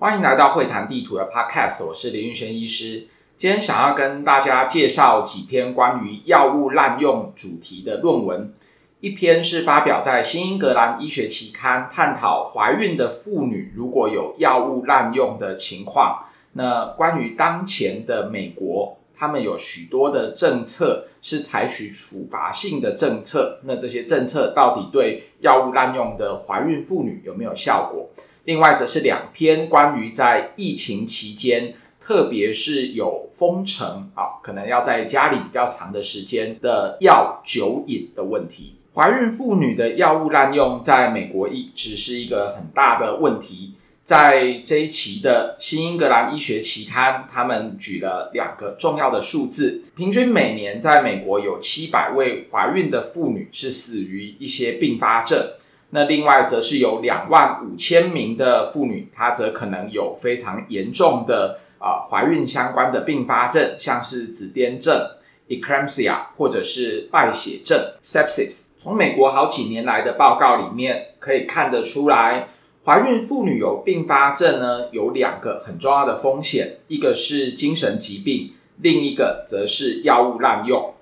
欢迎来到会谈地图的 Podcast，我是林玉轩医师。今天想要跟大家介绍几篇关于药物滥用主题的论文。一篇是发表在《新英格兰医学期刊》，探讨怀孕的妇女如果有药物滥用的情况。那关于当前的美国，他们有许多的政策是采取处罚性的政策。那这些政策到底对药物滥用的怀孕妇女有没有效果？另外，则是两篇关于在疫情期间，特别是有封城啊，可能要在家里比较长的时间的药酒瘾的问题。怀孕妇女的药物滥用，在美国一直是一个很大的问题。在这一期的《新英格兰医学期刊》，他们举了两个重要的数字：平均每年在美国有七百位怀孕的妇女是死于一些并发症。那另外则是有两万五千名的妇女，她则可能有非常严重的啊、怀孕相关的并发症，像是子痫症 （eclampsia） 或者是败血症 （sepsis）。从美国好几年来的报告里面可以看得出来，怀孕妇女有并发症呢，有两个很重要的风险，一个是精神疾病，另一个则是药物滥用。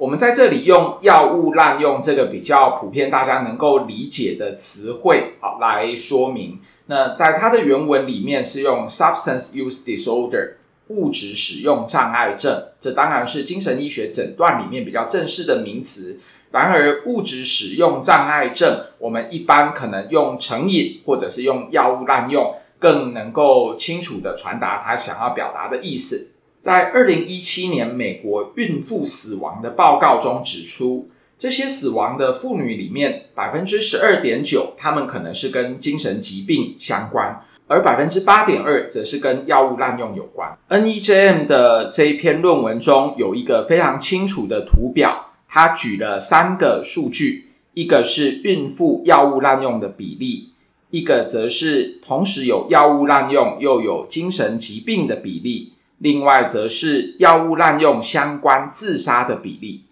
我们在这里用药物滥用这个比较普遍、大家能够理解的词汇，好来说明。那在它的原文里面是用 substance use disorder 物质使用障碍症，这当然是精神医学诊断里面比较正式的名词。然而，物质使用障碍症，我们一般可能用成瘾或者是用药物滥用，更能够清楚地传达他想要表达的意思。在二零一七年美国孕妇死亡的报告中指出，这些死亡的妇女里面，百分之十二点九，她们可能是跟精神疾病相关，而百分之八点二则是跟药物滥用有关。NEJM 的这一篇论文中有一个非常清楚的图表，它举了三个数据，一个是孕妇药物滥用的比例，一个则是同时有药物滥用又有精神疾病的比例。另外，则是药物滥用相关自杀的比例。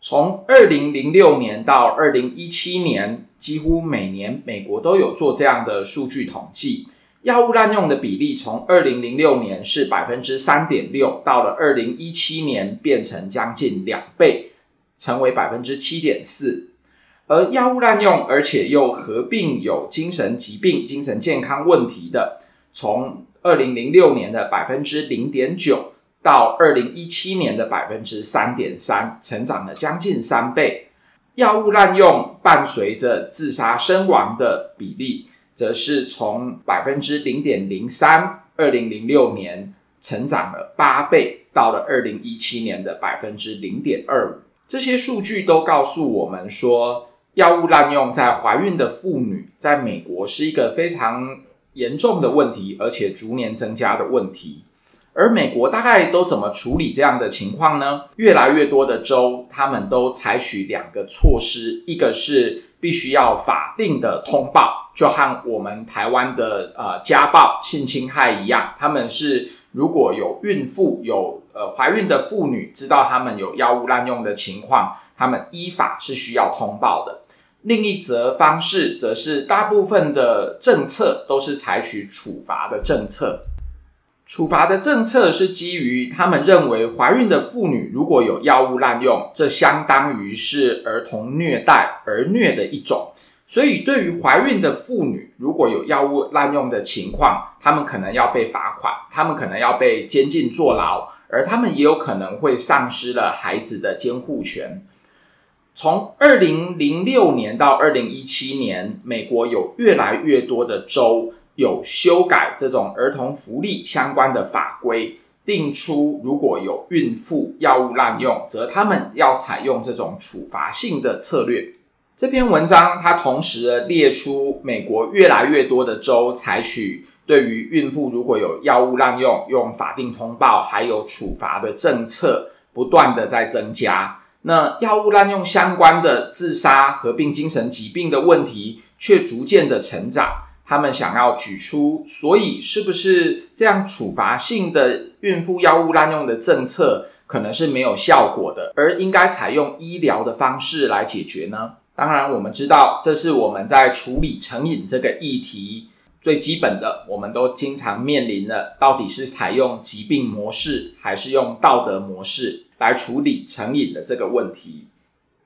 从二零零六年到二零一七年，几乎每年美国都有做这样的数据统计。药物滥用的比例从二零零六年是百分之三点六，到了二零一七年变成将近两倍，成为百分之七点四。而药物滥用，而且又合并有精神疾病、精神健康问题的，从二零零六年的百分之零点九到二零一七年的百分之三点三，成长了将近三倍。药物滥用伴随着自杀身亡的比例，则是从百分之零点零三，二零零六年成长了八倍，到了二零一七年的百分之零点二五。这些数据都告诉我们说，药物滥用在怀孕的妇女，在美国是一个非常严重的问题，而且逐年增加的问题。而美国大概都怎么处理这样的情况呢？越来越多的州，他们都采取两个措施，一个是必须要法定的通报，就和我们台湾的呃家暴、性侵害一样，他们是如果有孕妇有呃怀孕的妇女知道他们有药物滥用的情况，他们依法是需要通报的。另一则方式，则是大部分的政策都是采取处罚的政策。处罚的政策是基于他们认为，怀孕的妇女如果有药物滥用，这相当于是儿童虐待、儿虐的一种。所以，对于怀孕的妇女如果有药物滥用的情况，他们可能要被罚款，他们可能要被监禁坐牢，而他们也有可能会丧失了孩子的监护权。从二零零六年到二零一七年，美国有越来越多的州有修改这种儿童福利相关的法规，定出如果有孕妇药物滥用，则他们要采用这种处罚性的策略。这篇文章它同时列出美国越来越多的州采取对于孕妇如果有药物滥用，用法定通报还有处罚的政策，不断的在增加。那药物滥用相关的自杀合并精神疾病的问题却逐渐的成长，他们想要举出，所以是不是这样处罚性的孕妇药物滥用的政策可能是没有效果的，而应该采用医疗的方式来解决呢？当然，我们知道这是我们在处理成瘾这个议题最基本的，我们都经常面临的，到底是采用疾病模式，还是用道德模式来处理成瘾的这个问题。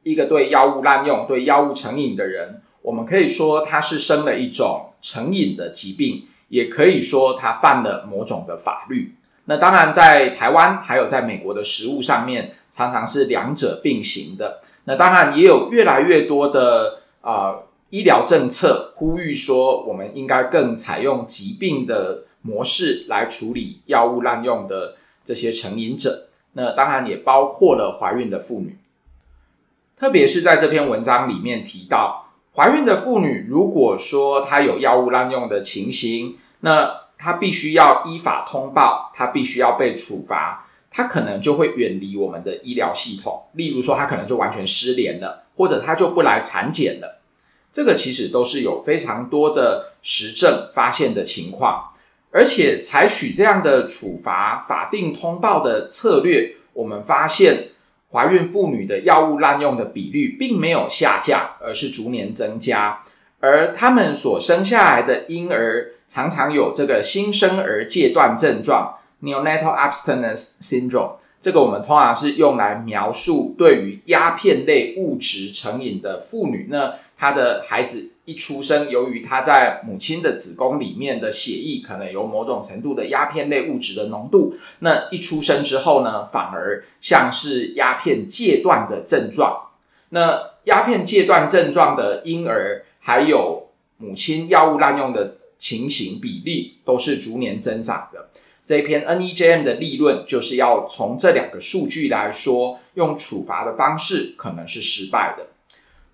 一个对药物滥用、对药物成瘾的人，我们可以说他是生了一种成瘾的疾病，也可以说他犯了某种的法律。那当然，在台湾还有在美国的食物上面，常常是两者并行的。那当然也有越来越多的啊。呃医疗政策呼吁说，我们应该更采用疾病的模式来处理药物滥用的这些成瘾者。那当然也包括了怀孕的妇女，特别是在这篇文章里面提到，怀孕的妇女如果说她有药物滥用的情形，那她必须要依法通报，她必须要被处罚，她可能就会远离我们的医疗系统。例如说，她可能就完全失联了，或者她就不来产检了。这个其实都是有非常多的实证发现的情况，而且采取这样的处罚、法定通报的策略，我们发现怀孕妇女的药物滥用的比率并没有下降，而是逐年增加，而他们所生下来的婴儿常常有这个新生儿戒断症状 （Neonatal Abstinence Syndrome）。这个我们通常是用来描述对于鸦片类物质成瘾的妇女，那她的孩子一出生，由于他在母亲的子宫里面的血液可能有某种程度的鸦片类物质的浓度，那一出生之后呢，反而像是鸦片戒断的症状。那鸦片戒断症状的婴儿，还有母亲药物滥用的情形比例，都是逐年增长的。这一篇 NEJM 的立论就是要从这两个数据来说，用处罚的方式可能是失败的。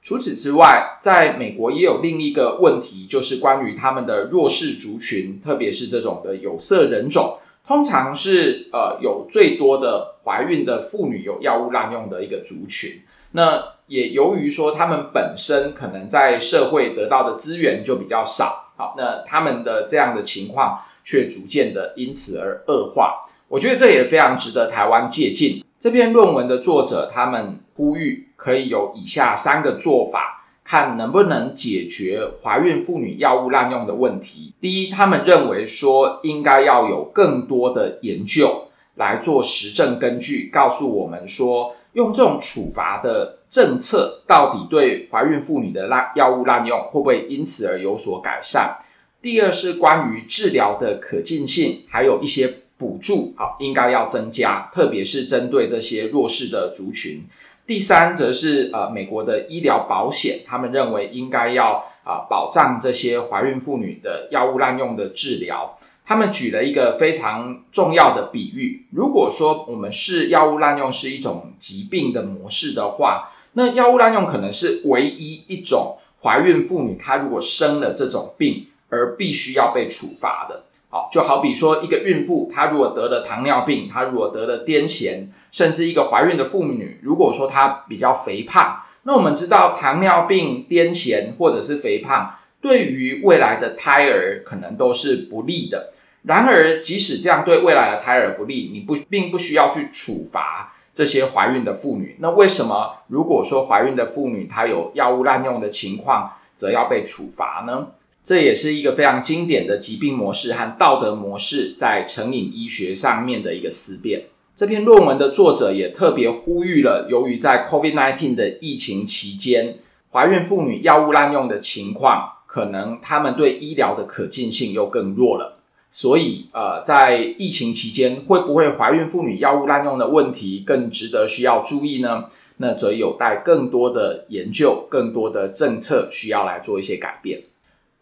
除此之外，在美国也有另一个问题，就是关于他们的弱势族群，特别是这种的有色人种，通常是呃有最多的怀孕的妇女有药物滥用的一个族群。那也由于说他们本身可能在社会得到的资源就比较少，好，那他们的这样的情况。却逐渐的因此而恶化，我觉得这也非常值得台湾借鉴。这篇论文的作者他们呼吁可以有以下三个做法，看能不能解决怀孕妇女药物滥用的问题。第一，他们认为说应该要有更多的研究来做实证根据，告诉我们说用这种处罚的政策到底对怀孕妇女的滥药物滥用会不会因此而有所改善。第二是关于治疗的可进性，还有一些补助，好，应该要增加，特别是针对这些弱势的族群。第三则是呃，美国的医疗保险，他们认为应该要啊保障这些怀孕妇女的药物滥用的治疗。他们举了一个非常重要的比喻，如果说我们是药物滥用是一种疾病的模式的话，那药物滥用可能是唯一一种怀孕妇女她如果生了这种病。而必须要被处罚的，好，就好比说一个孕妇，她如果得了糖尿病，她如果得了癫痫，甚至一个怀孕的妇女，如果说她比较肥胖，那我们知道糖尿病、癫痫或者是肥胖，对于未来的胎儿可能都是不利的。然而，即使这样对未来的胎儿不利，你不并不需要去处罚这些怀孕的妇女。那为什么如果说怀孕的妇女她有药物滥用的情况，则要被处罚呢？这也是一个非常经典的疾病模式和道德模式在成瘾医学上面的一个思辨。这篇论文的作者也特别呼吁了，由于在 COVID-19 的疫情期间，怀孕妇女药物滥用的情况，可能他们对医疗的可进性又更弱了。所以，呃，在疫情期间，会不会怀孕妇女药物滥用的问题更值得需要注意呢？那则有待更多的研究、更多的政策需要来做一些改变。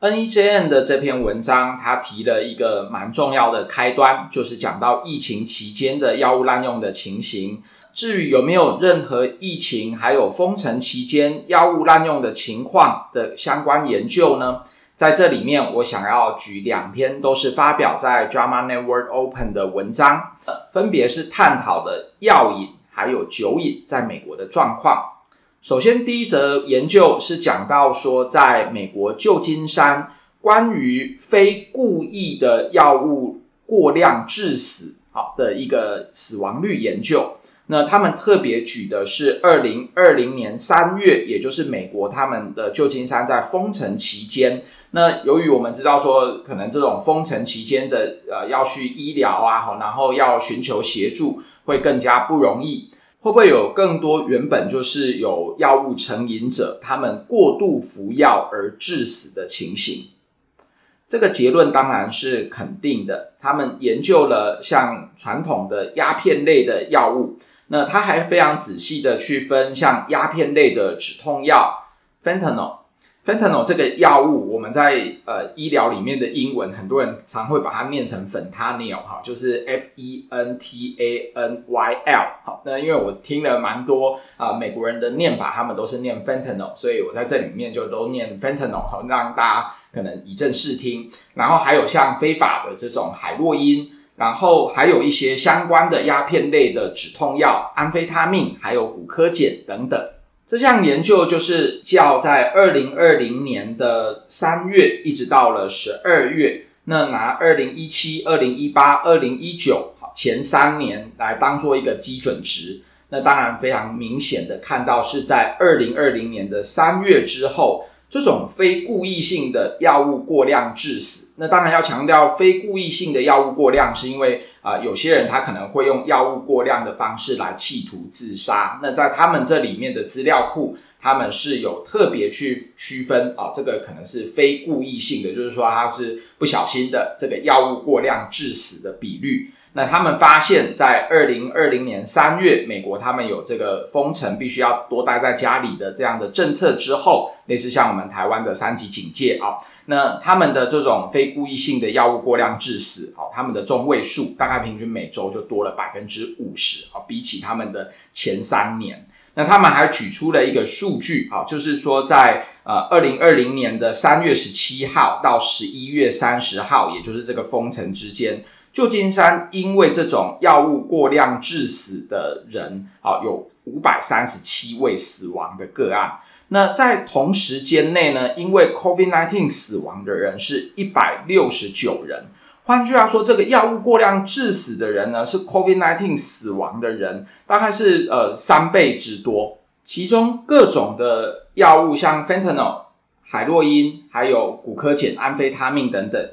NEJN 的这篇文章，它提了一个蛮重要的开端，就是讲到疫情期间的药物滥用的情形。至于有没有任何疫情还有封城期间药物滥用的情况的相关研究呢？在这里面，我想要举两篇都是发表在 Drama Network Open 的文章，分别是探讨了药瘾还有酒瘾在美国的状况。首先，第一则研究是讲到说，在美国旧金山，关于非故意的药物过量致死，好的一个死亡率研究。那他们特别举的是二零二零年三月，也就是美国他们的旧金山在封城期间。那由于我们知道说，可能这种封城期间的呃要去医疗啊，然后要寻求协助会更加不容易。会不会有更多原本就是有药物成瘾者，他们过度服药而致死的情形？这个结论当然是肯定的。他们研究了像传统的鸦片类的药物。那他还非常仔细的去分，像鸦片类的止痛药，fentanyl Fentanyl 这个药物，我们在呃医疗里面的英文，很多人常会把它念成 Fentanyl 哈，就是 F E N T A N Y L。好，那因为我听了蛮多啊、呃、美国人的念法，他们都是念 Fentanyl，所以我在这里面就都念 Fentanyl 好，让大家可能以正视听。然后还有像非法的这种海洛因。然后还有一些相关的鸦片类的止痛药，安非他命，还有骨科碱等等。这项研究就是叫在二零二零年的三月一直到了十二月，那拿二零一七、二零一八、二零一九前三年来当做一个基准值。那当然非常明显的看到是在二零二零年的三月之后。这种非故意性的药物过量致死，那当然要强调非故意性的药物过量，是因为啊、有些人他可能会用药物过量的方式来企图自杀。那在他们这里面的资料库，他们是有特别去区分啊，这个可能是非故意性的，就是说他是不小心的这个药物过量致死的比率。那他们发现，在二零二零年三月，美国他们有这个封城，必须要多待在家里的这样的政策之后，类似像我们台湾的三级警戒啊，那他们的这种非故意性的药物过量致死，啊，他们的中位数大概平均每周就多了百分之五十啊，比起他们的前三年，那他们还举出了一个数据啊，就是说在呃二零二零年的三月十七号到十一月三十号，也就是这个封城之间。旧金山因为这种药物过量致死的人，啊，有五百三十七位死亡的个案。那在同时间内呢，因为 COVID-19 死亡的人是一百六十九人。换句话说，这个药物过量致死的人呢，是 COVID-19 死亡的人大概是呃三倍之多。其中各种的药物，像 Fentanyl、海洛因，还有古柯碱、安非他命等等。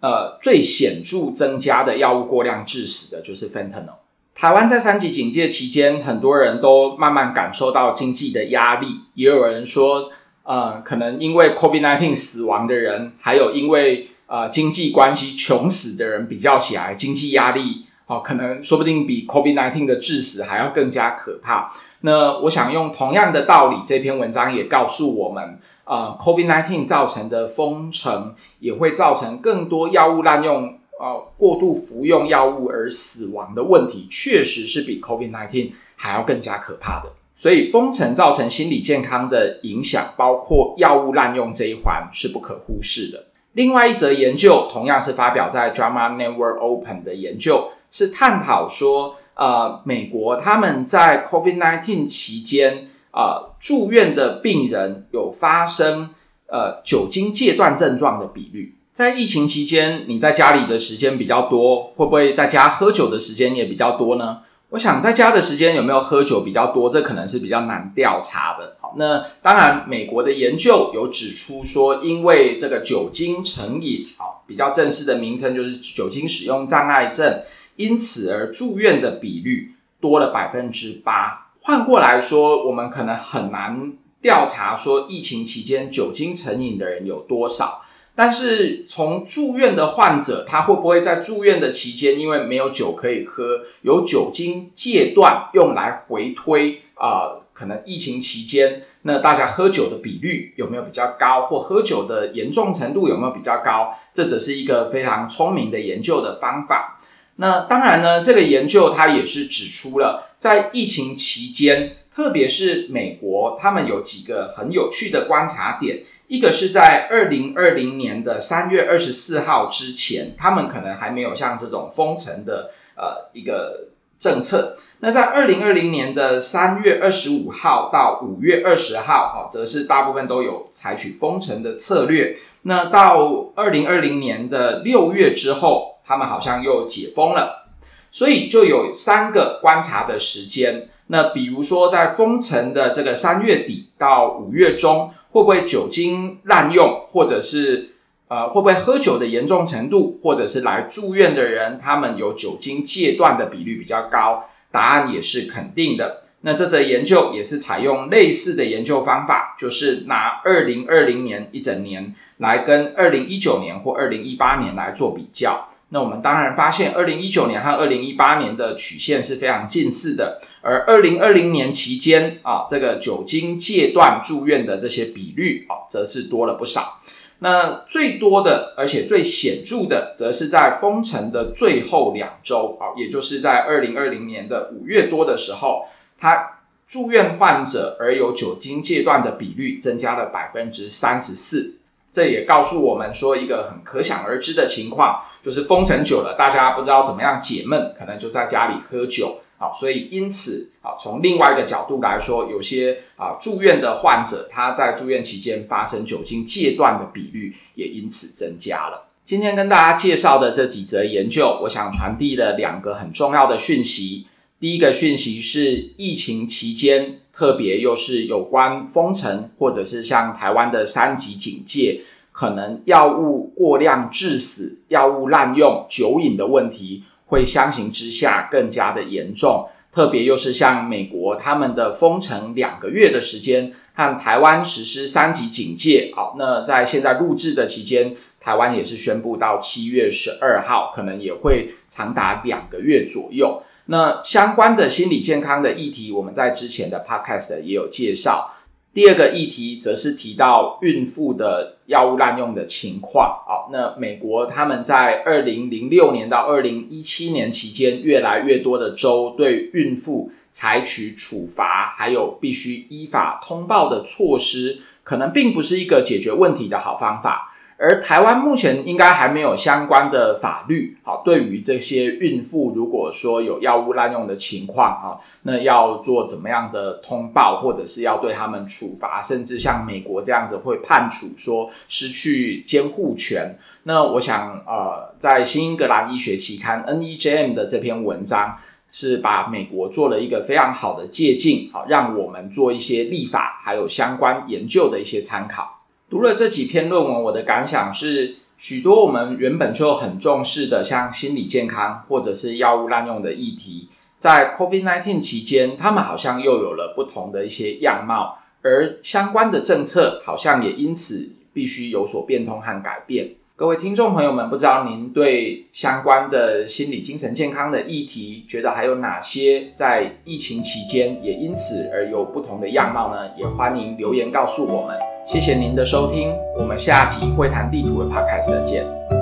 呃，最显著增加的药物过量致死的就是 Fentanyl。台湾在三级警戒期间，很多人都慢慢感受到经济的压力，也有人说，呃，可能因为 COVID-19 死亡的人，还有因为呃经济关系穷死的人比较起来，经济压力哦，可能说不定比 COVID-19 的致死还要更加可怕。那我想用同样的道理，这篇文章也告诉我们。呃，COVID-19 造成的封城也会造成更多药物滥用，呃，过度服用药物而死亡的问题，确实是比 COVID-19 还要更加可怕的。所以，封城造成心理健康的影响，包括药物滥用这一环是不可忽视的。另外一则研究，同样是发表在《Drama Network Open》的研究，是探讨说，呃，美国他们在 COVID-19 期间。呃，住院的病人有发生呃酒精戒断症状的比率，在疫情期间，你在家里的时间比较多，会不会在家喝酒的时间也比较多呢？我想在家的时间有没有喝酒比较多，这可能是比较难调查的。好，那当然，美国的研究有指出说，因为这个酒精成瘾，好，比较正式的名称就是酒精使用障碍症，因此而住院的比率多了百分之八。换过来说，我们可能很难调查说疫情期间酒精成瘾的人有多少。但是从住院的患者，他会不会在住院的期间，因为没有酒可以喝，有酒精戒断用来回推啊、可能疫情期间，那大家喝酒的比率有没有比较高，或喝酒的严重程度有没有比较高？这只是一个非常聪明的研究的方法。那当然呢，这个研究它也是指出了，在疫情期间，特别是美国，他们有几个很有趣的观察点。一个是在二零二零年的三月二十四号之前，他们可能还没有像这种封城的呃一个政策。那在二零二零年的三月二十五号到五月二十号，哦，则是大部分都有采取封城的策略。那到二零二零年的六月之后，他们好像又解封了，所以就有三个观察的时间。那比如说在封城的这个三月底到五月中，会不会酒精滥用，或者是呃会不会喝酒的严重程度，或者是来住院的人他们有酒精戒断的比率比较高？答案也是肯定的。那这则研究也是采用类似的研究方法，就是拿二零二零年一整年来跟二零一九年或二零一八年来做比较。那我们当然发现，二零一九年和二零一八年的曲线是非常近似的，而二零二零年期间啊，这个酒精戒断住院的这些比率啊，则是多了不少。那最多的，而且最显著的，则是在封城的最后两周啊，也就是在二零二零年的五月多的时候。他住院患者而有酒精戒断的比率增加了百分之三十四，这也告诉我们说一个很可想而知的情况，就是封城久了，大家不知道怎么样解闷，可能就在家里喝酒。好，所以因此啊，从另外一个角度来说，有些啊住院的患者，他在住院期间发生酒精戒断的比率也因此增加了。今天跟大家介绍的这几则研究，我想传递了两个很重要的讯息。第一个讯息是，疫情期间，特别又是有关封城，或者是像台湾的三级警戒，可能药物过量致死、药物滥用、酒瘾的问题，会相形之下更加的严重。特别又是像美国他们的封城两个月的时间，和台湾实施三级警戒。好，那在现在录制的期间，台湾也是宣布到七月十二号，可能也会长达两个月左右。那相关的心理健康的议题，我们在之前的 podcast 也有介绍。第二个议题则是提到孕妇的药物滥用的情况。哦，那美国他们在二零零六年到二零一七年期间，越来越多的州对孕妇采取处罚，还有必须依法通报的措施，可能并不是一个解决问题的好方法。而台湾目前应该还没有相关的法律，好，对于这些孕妇，如果说有药物滥用的情况，啊，那要做怎么样的通报，或者是要对他们处罚，甚至像美国这样子会判处说失去监护权。那我想，呃，在新英格兰医学期刊 NEJM 的这篇文章，是把美国做了一个非常好的借鉴，好，让我们做一些立法还有相关研究的一些参考。读了这几篇论文，我的感想是，许多我们原本就很重视的，像心理健康或者是药物滥用的议题，在 COVID-19 期间，他们好像又有了不同的一些样貌，而相关的政策好像也因此必须有所变通和改变。各位听众朋友们，不知道您对相关的心理精神健康的议题，觉得还有哪些在疫情期间也因此而有不同的样貌呢？也欢迎留言告诉我们。谢谢您的收听，我们下集会谈地图的 Podcast 见。